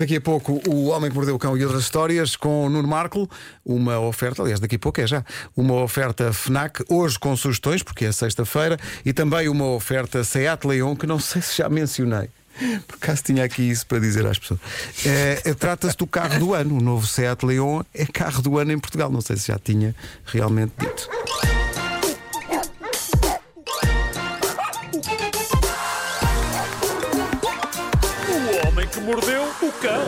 Daqui a pouco, o Homem que Mordeu o Cão e outras histórias com o Nuno Marco. Uma oferta, aliás, daqui a pouco é já. Uma oferta Fnac, hoje com sugestões, porque é sexta-feira. E também uma oferta Seat Leon, que não sei se já mencionei. Por acaso tinha aqui isso para dizer às pessoas. É, Trata-se do carro do ano. O novo Seat Leon é carro do ano em Portugal. Não sei se já tinha realmente dito. Mordeu o cão.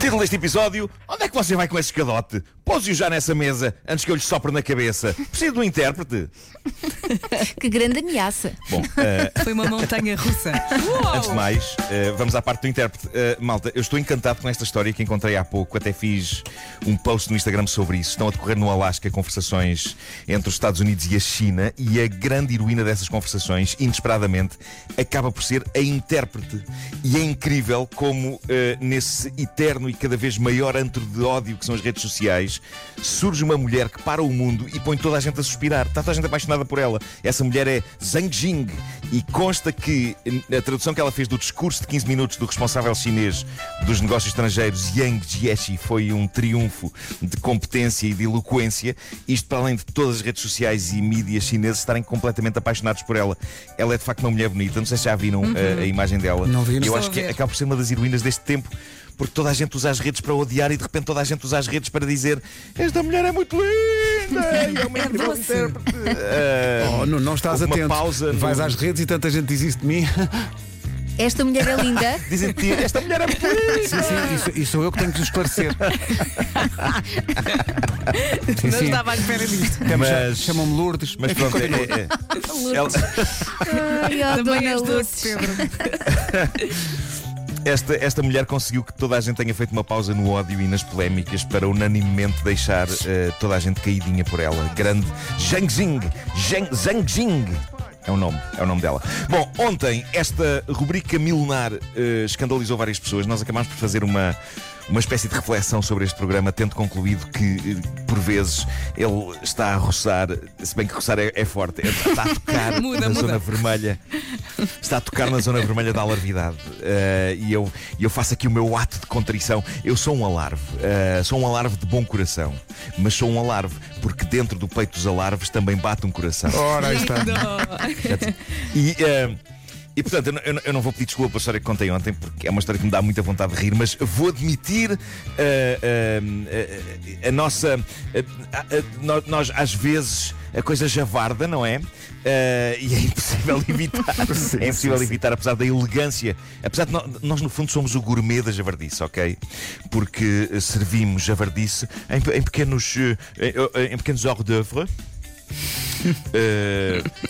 Título deste episódio: Onde é que você vai com esse escadote? Pose-o já nessa mesa antes que eu lhe sopre na cabeça. Preciso de um intérprete. Que grande ameaça. Bom, eh, Foi uma montanha russa. antes de mais, eh, vamos à parte do intérprete. Eh, malta, eu estou encantado com esta história que encontrei há pouco. Até fiz um post no Instagram sobre isso. Estão a decorrer no Alasca conversações entre os Estados Unidos e a China. E a grande heroína dessas conversações, inesperadamente, acaba por ser a intérprete. E é incrível como, nesse eterno e cada vez maior antro de ódio que são as redes sociais, surge uma mulher que para o mundo e põe toda a gente a suspirar. Está toda a gente apaixonada por ela. Essa mulher é Zhang Jing. E consta que a tradução que ela fez do discurso de 15 minutos do responsável chinês dos negócios estrangeiros, Yang Jiechi, foi um triunfo de competência e de eloquência. Isto para além de todas as redes sociais e mídias chineses estarem completamente apaixonados por ela. Ela é de facto uma mulher bonita. Não sei se já viram eh, a imagem dela. Não vi, não Eu acho a que acaba por ser uma das heroínas deste tempo. Porque toda a gente usa as redes para odiar e de repente toda a gente usa as redes para dizer Esta mulher é muito linda! e é uma incrível doce. intérprete." Ah, Oh, não, não estás atento. pausa no- Vais às redes e tanta gente diz isso de mim. Esta mulher é linda. Dizem te esta mulher é muito linda! Sim, sim, isso, isso sou eu que tenho que esclarecer. Sim, Não sim. estava à espera disto. Mas- Chamam-me Lourdes. Mas pronto, é, é- é- ela- Ai, Também és doce, Lourdes. Pedro. Esta, esta mulher conseguiu que toda a gente tenha feito uma pausa no ódio e nas polémicas para unanimemente deixar eh, toda a gente caidinha por ela. Grande Zhang Jing. Zhang, Jing. É o nome, é o nome dela. Bom, ontem esta rubrica milenar eh, escandalizou várias pessoas. Nós acabámos por fazer uma, uma espécie de reflexão sobre este programa, tendo concluído que, eh, por vezes, ele está a roçar, se bem que roçar é, é forte, está a tocar Muda, na muda. zona vermelha. Está a tocar na zona vermelha da alarvidade. Eh, e eu, e eu faço aqui o meu ato de contrição. Eu sou um alarve. eh, sou um alarve de bom coração. Mas sou um alarve porque dentro do peito dos alarves também bate um coração. Ora, aí está. E, eh, e portanto, eu não, eu eu não vou pedir desculpa pela história que contei ontem, porque é uma história que me dá muita vontade de rir, mas vou admitir eh, eh, eh, a nossa. eh, eh, nó- nós, às vezes, a coisa javarda, não é? E é impossível evitar. é impossível evitar, apesar da elegância. Apesar de nó- nós, no fundo, somos o gourmet da javardice, ok? Porque servimos javardice em, em pequenos, em, em pequenos hors d'oeuvre.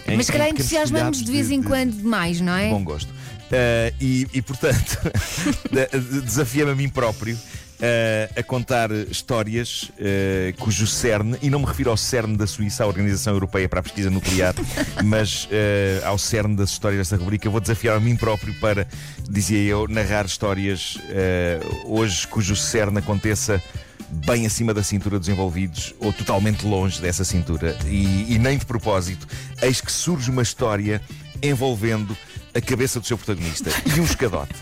Em- Mas se calhar entusiasmamos de vez em quando demais, não é? Bom gosto. Eh, e, e, portanto, de- desafia-me a mim próprio eh, a contar histórias eh, cujo cerne, e não me refiro ao cerne da Suíça, a Organização Europeia para a Pesquisa Nuclear, mas eh, ao cerne das histórias desta rubrica, vou desafiar a mim próprio para, dizia eu, narrar histórias hoje cujo cerne aconteça bem acima da cintura dos envolvidos ou totalmente longe dessa cintura. E, e nem de propósito, eis que surge uma história envolvendo a cabeça do seu protagonista e um escadote.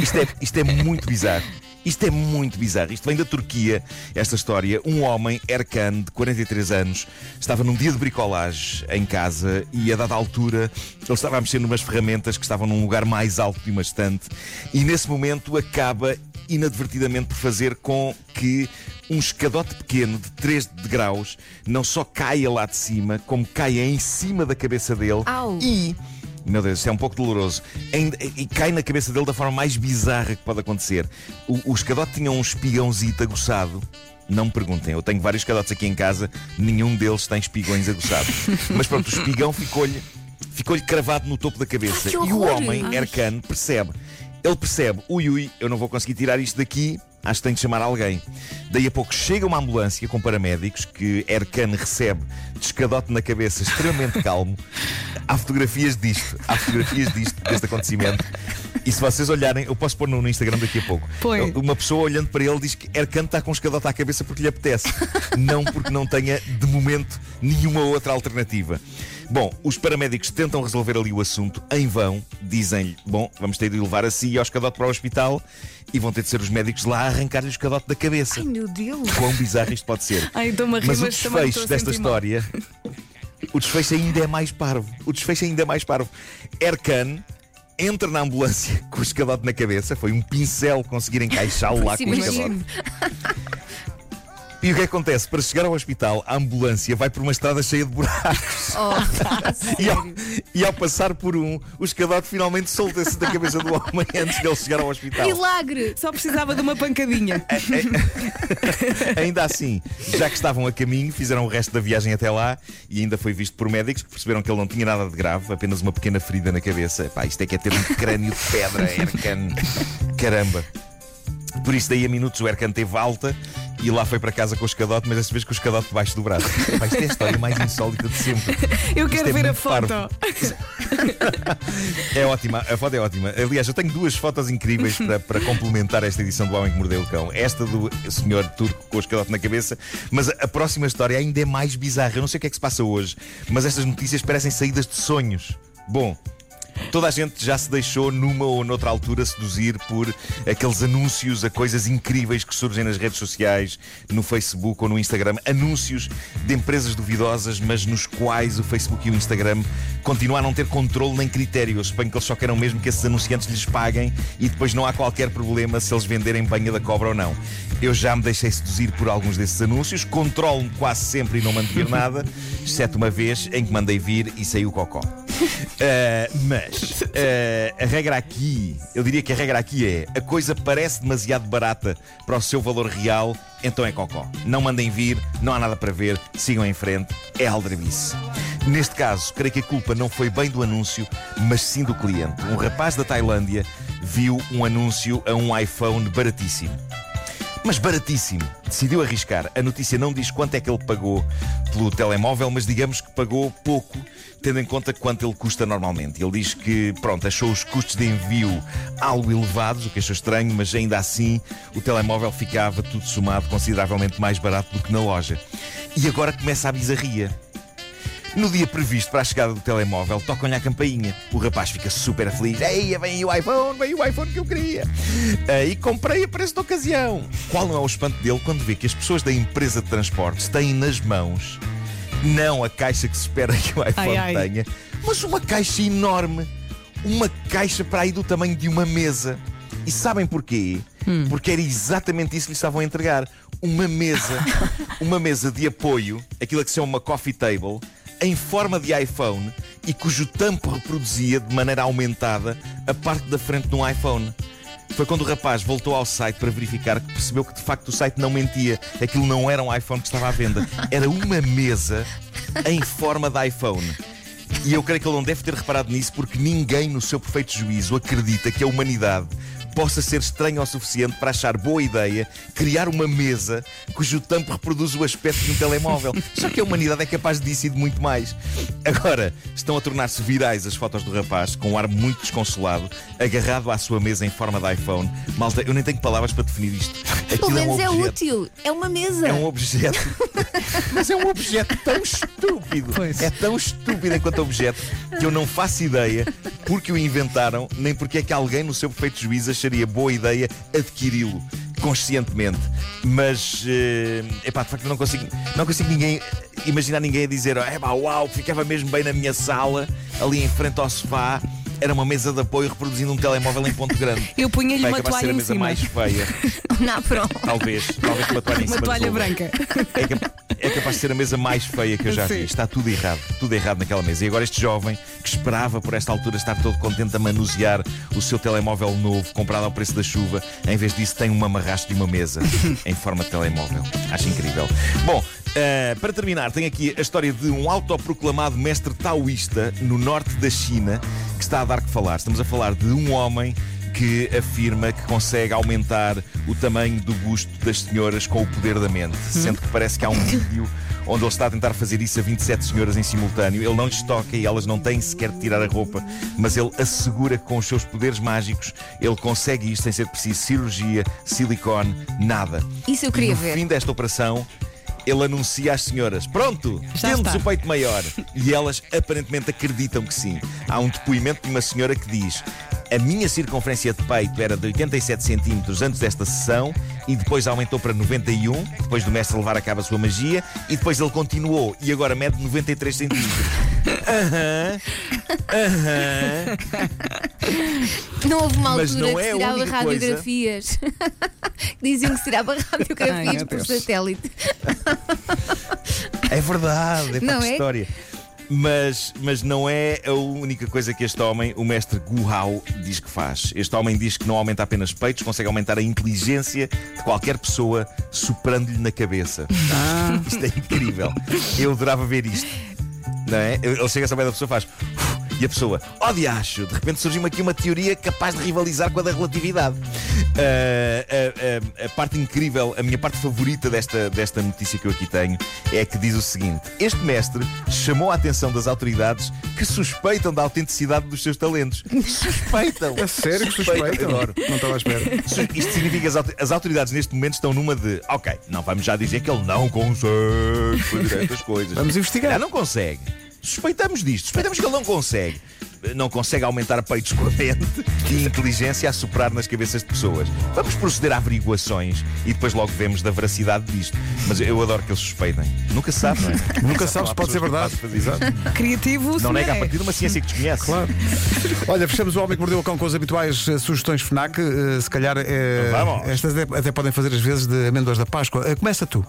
Isto é, isto é muito bizarro. Isto é muito bizarro. Isto vem da Turquia, esta história. Um homem, Erkan, de 43 anos, estava num dia de bricolagem em casa e, a dada altura, ele estava a mexer numas ferramentas que estavam num lugar mais alto de uma estante e, nesse momento, acaba inadvertidamente por fazer com que um escadote pequeno de 3 graus não só caia lá de cima, como caia em cima da cabeça dele Au. e. Meu Deus, isso é um pouco doloroso. E cai na cabeça dele da forma mais bizarra que pode acontecer. O, o escadote tinha um espigãozito aguçado. Não me perguntem, eu tenho vários escadotes aqui em casa, nenhum deles tem espigões aguçados. Mas pronto, o espigão ficou-lhe ficou-lhe cravado no topo da cabeça. Ai, e o homem, Ai. Ercan, percebe. Ele percebe, ui ui, eu não vou conseguir tirar isto daqui, acho que tenho de chamar alguém. Daí a pouco chega uma ambulância com paramédicos que Ercan recebe de escadote na cabeça, extremamente calmo. Há fotografias disto, há fotografias disto, deste acontecimento. E se vocês olharem, eu posso pôr no, no Instagram daqui a pouco. Põe. Uma pessoa olhando para ele diz que Ercan está com um escadote à cabeça porque lhe apetece, não porque não tenha, de momento, nenhuma outra alternativa. Bom, os paramédicos tentam resolver ali o assunto em vão. Dizem-lhe: Bom, vamos ter de levar assim ao escadote para o hospital e vão ter de ser os médicos lá a arrancar-lhe o escadote da cabeça. Ai, meu Deus. Quão bizarro isto pode ser. Ai, a rir, Mas o desfecho a desta história. O desfecho ainda é mais parvo. O desfecho ainda é mais parvo. Erkan entra na ambulância com o escadote na cabeça. Foi um pincel conseguir encaixá-lo lá Sim, com o escadote. E o que acontece? Para chegar ao hospital, a ambulância vai por uma estrada cheia de buracos. Oh, E ao, e ao passar por um, o escadote finalmente solta-se da cabeça do homem antes de ele chegar ao hospital. Milagre! Só precisava de uma pancadinha. Ainda assim, já que estavam a caminho, fizeram o resto da viagem até lá e ainda foi visto por médicos que perceberam que ele não tinha nada de grave, apenas uma pequena ferida na cabeça. Pá, isto é que é ter um crânio de pedra, Erkan. Caramba. Por isso, daí a minutos, o Erkan teve alta e lá foi para casa com o escadote, mas desta vez com o escadote debaixo do braço. Pá, isto é a história mais insólita de sempre. Eu quero é ver a foto. parvo. É ótima, a foto é ótima. Aliás, eu tenho duas fotos incríveis para, para complementar esta edição do Homem que Mordeu o Cão. Esta do senhor turco com o escadote na cabeça, mas a, a próxima história ainda é mais bizarra. Eu não sei o que é que se passa hoje, mas estas notícias parecem saídas de sonhos. Bom. Toda a gente já se deixou numa ou noutra altura seduzir por aqueles anúncios a coisas incríveis que surgem nas redes sociais, no Facebook ou no Instagram. Anúncios de empresas duvidosas, mas nos quais o Facebook e o Instagram continuam a não ter controle nem critério. Eu suponho que eles só queiram mesmo que esses anunciantes lhes paguem e depois não há qualquer problema se eles venderem banha da cobra ou não. Eu já me deixei seduzir por alguns desses anúncios, controlo-me quase sempre e não mando vir nada, exceto uma vez em que mandei vir e saiu cocó. Uh, mas uh, a regra aqui, eu diria que a regra aqui é: a coisa parece demasiado barata para o seu valor real, então é cocó. Não mandem vir, não há nada para ver, sigam em frente, é aldrabice. Neste caso, creio que a culpa não foi bem do anúncio, mas sim do cliente. Um rapaz da Tailândia viu um anúncio a um iPhone baratíssimo. Mas baratíssimo. Decidiu arriscar. A notícia não diz quanto é que ele pagou pelo telemóvel, mas digamos que pagou pouco, tendo em conta quanto ele custa normalmente. Ele diz que, pronto, achou os custos de envio algo elevados, o que achou estranho, mas ainda assim o telemóvel ficava tudo somado consideravelmente mais barato do que na loja. E agora começa a bizarria. No dia previsto para a chegada do telemóvel, tocam-lhe a campainha. O rapaz fica super feliz. Ei, vem aí o iPhone, vem o iPhone que eu queria. Ah, e comprei a preço de ocasião. Qual não é o espanto dele quando vê que as pessoas da empresa de transportes têm nas mãos não a caixa que se espera que o iPhone Ai, ai. tenha, mas uma caixa enorme. Uma caixa para aí do tamanho de uma mesa. E sabem porquê? Porque era exatamente isso que lhe estavam a entregar. Uma mesa, uma mesa de apoio, aquilo que se chama uma coffee table, em forma de iPhone e cujo tampo reproduzia de maneira aumentada a parte da frente de um iPhone. Foi quando o rapaz voltou ao site para verificar que percebeu que de facto o site não mentia. Aquilo não era um iPhone que estava à venda, era uma mesa em forma de iPhone. E eu creio que ele não deve ter reparado nisso porque ninguém, no seu perfeito juízo, acredita que a humanidade possa ser estranha o suficiente para achar boa ideia criar uma mesa cujo tampo reproduz o aspecto de um telemóvel. Só que a humanidade é capaz disso e de muito mais. Agora, estão a tornar-se virais as fotos do rapaz com um ar muito desconsolado, agarrado à sua mesa em forma de iPhone. Malta, eu nem tenho palavras para definir isto. Pelo Aquilo é um menos é objeto. útil. É uma mesa. É um objeto. Mas é um objeto tão estúpido. Pois. É tão estúpido enquanto objeto que eu não faço ideia porque o inventaram, nem porque é que alguém no seu perfeito juízo acharia boa ideia adquiri-lo conscientemente. Mas, eh, epá, de facto, não consigo, não consigo ninguém, imaginar ninguém a dizer: é pá, uau, ficava mesmo bem na minha sala, ali em frente ao sofá. Era uma mesa de apoio reproduzindo um telemóvel em ponto grande. Eu punha-lhe uma acabar a ser toalha a em mesa cima. mais feia. Não, pronto. Talvez, talvez uma toalha em cima Uma do toalha branca. É, é capaz de ser a mesa mais feia que eu já vi. Está tudo errado, tudo errado naquela mesa. E agora este jovem que esperava por esta altura estar todo contente a manusear o seu telemóvel novo, comprado ao preço da chuva, em vez disso tem um amarrasto de uma mesa em forma de telemóvel. Acho incrível. Bom, eh, para terminar, tenho aqui a história de um autoproclamado mestre taoísta no norte da China que está a dar que falar. Estamos a falar de um homem que afirma que consegue aumentar o tamanho do busto das senhoras com o poder da mente. Sendo que parece que há um vídeo onde ele está a tentar fazer isso a 27 senhoras em simultâneo. Ele não lhes toca e elas não têm sequer de tirar a roupa, mas ele assegura que com os seus poderes mágicos ele consegue isto sem ser preciso cirurgia, silicone, nada. Isso eu queria e no ver. fim desta operação, ele anuncia às senhoras: Pronto, Já temos está. o peito maior. E elas aparentemente acreditam que sim. Há um depoimento de uma senhora que diz: A minha circunferência de peito era de 87 centímetros antes desta sessão e depois aumentou para 91, depois do mestre levar a cabo a sua magia, e depois ele continuou e agora mede 93 centímetros. Aham, aham. Não houve uma Mas altura não que é se a tirava única radiografias. Diziam que se tirava Ai, radiografias meu por Deus. satélite. É verdade, é Não para é? história. Mas, mas não é a única coisa que este homem, o mestre Gu Hao, diz que faz. Este homem diz que não aumenta apenas peitos, consegue aumentar a inteligência de qualquer pessoa soprando-lhe na cabeça. Isto é incrível. Eu adorava ver isto. Não é? Ele chega a saber da pessoa faz. E a pessoa, ó diacho, de repente surgiu-me aqui uma teoria capaz de rivalizar com a da relatividade. Ah, a, a- a parte incrível, a minha parte favorita desta, desta notícia que eu aqui tenho é que diz o seguinte: Este mestre chamou a atenção das autoridades que suspeitam da autenticidade dos seus talentos. Suspeitam! É sério que suspeita? Adoro. Não estava à espera. Isto significa que as autoridades neste momento estão numa de ok, não vamos já dizer que ele não consegue fazer estas coisas. Vamos investigar. Já não consegue. Suspeitamos disto, suspeitamos que ele não consegue. Não consegue aumentar peitos com a mente e inteligência a soprar nas cabeças de pessoas. Vamos proceder a averiguações e depois logo vemos da veracidade disto. Mas eu adoro que eles suspeitem. Nunca se sabe, não é? Nunca sabes, pode ser verdade. Criativo, Não nega a é. partir de uma ciência que desconhece. Claro. Olha, fechamos o Homem que Mordeu o Cão com as habituais eh, sugestões FNAC. Eh, se calhar eh, Vamos. estas até, até podem fazer às vezes de amêndoas da Páscoa. Eh, começa tu.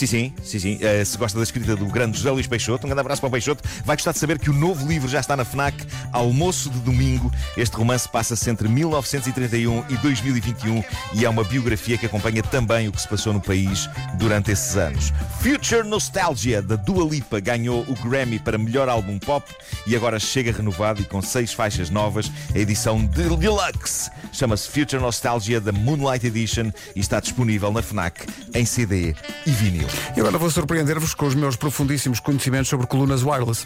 Sim, sim, sim, sim. Eh, se gosta da escrita do grande José Luís Peixoto, um grande abraço para o Peixoto. Vai gostar de saber que o novo livro já está na FNAC, Almoço de Domingo. Este romance passa-se entre 1931 e 2021 e é uma biografia que acompanha também o que se passou no país durante esses anos. Future Nostalgia, da Dua Lipa, ganhou o Grammy para melhor álbum pop e agora chega renovado e com seis faixas novas. A edição de Deluxe chama-se Future Nostalgia, da Moonlight Edition e está disponível na FNAC em CD e vinil. E agora vou surpreender-vos com os meus profundíssimos conhecimentos sobre colunas wireless.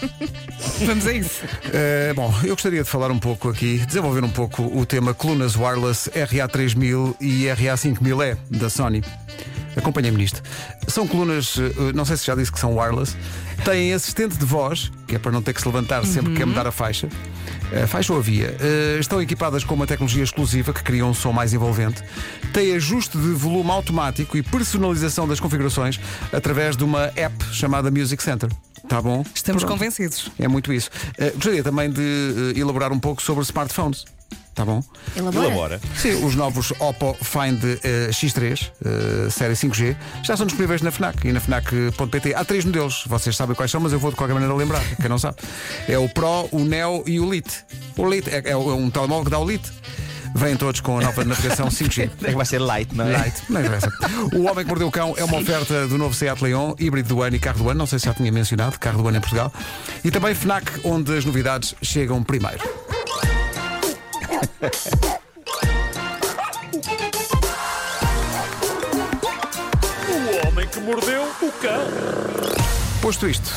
Vamos a isso. Eh, bom, eu gostaria de falar um pouco aqui, desenvolver um pouco o tema colunas wireless RA3000 e RA5000E da Sony. Acompanhem-me nisto. São colunas, eh, não sei se já disse que são wireless, têm assistente de voz, que é para não ter que se levantar sempre que quer mudar a faixa. A faixa ou a via. Eh, estão equipadas com uma tecnologia exclusiva que cria um som mais envolvente. Tem ajuste de volume automático e personalização das configurações através de uma app chamada Music Center. Tá bom? Estamos Pronto. convencidos. É muito isso. Eh, gostaria também de eh, elaborar um pouco sobre smartphones. Tá bom? Elabora. Elabora. Sim, os novos Oppo Find eh, X3, eh, série 5G, já são disponíveis na FNAC e na FNAC.pt. Há três modelos, vocês sabem quais são, mas eu vou de qualquer maneira lembrar, quem não sabe. É o Pro, o Neo e o Lite. O Lite é, é um telemóvel que dá o Lite. Vêm todos com a nova navegação 5G. É que vai ser light, não é? Light, não interessa. O Homem que Mordeu o Cão é uma oferta do novo Seat Leon, híbrido do ano e carro do ano. Não sei se já tinha mencionado, carro do ano em Portugal. E também FNAC, onde as novidades chegam primeiro. O homem que mordeu o cão. Posto isto,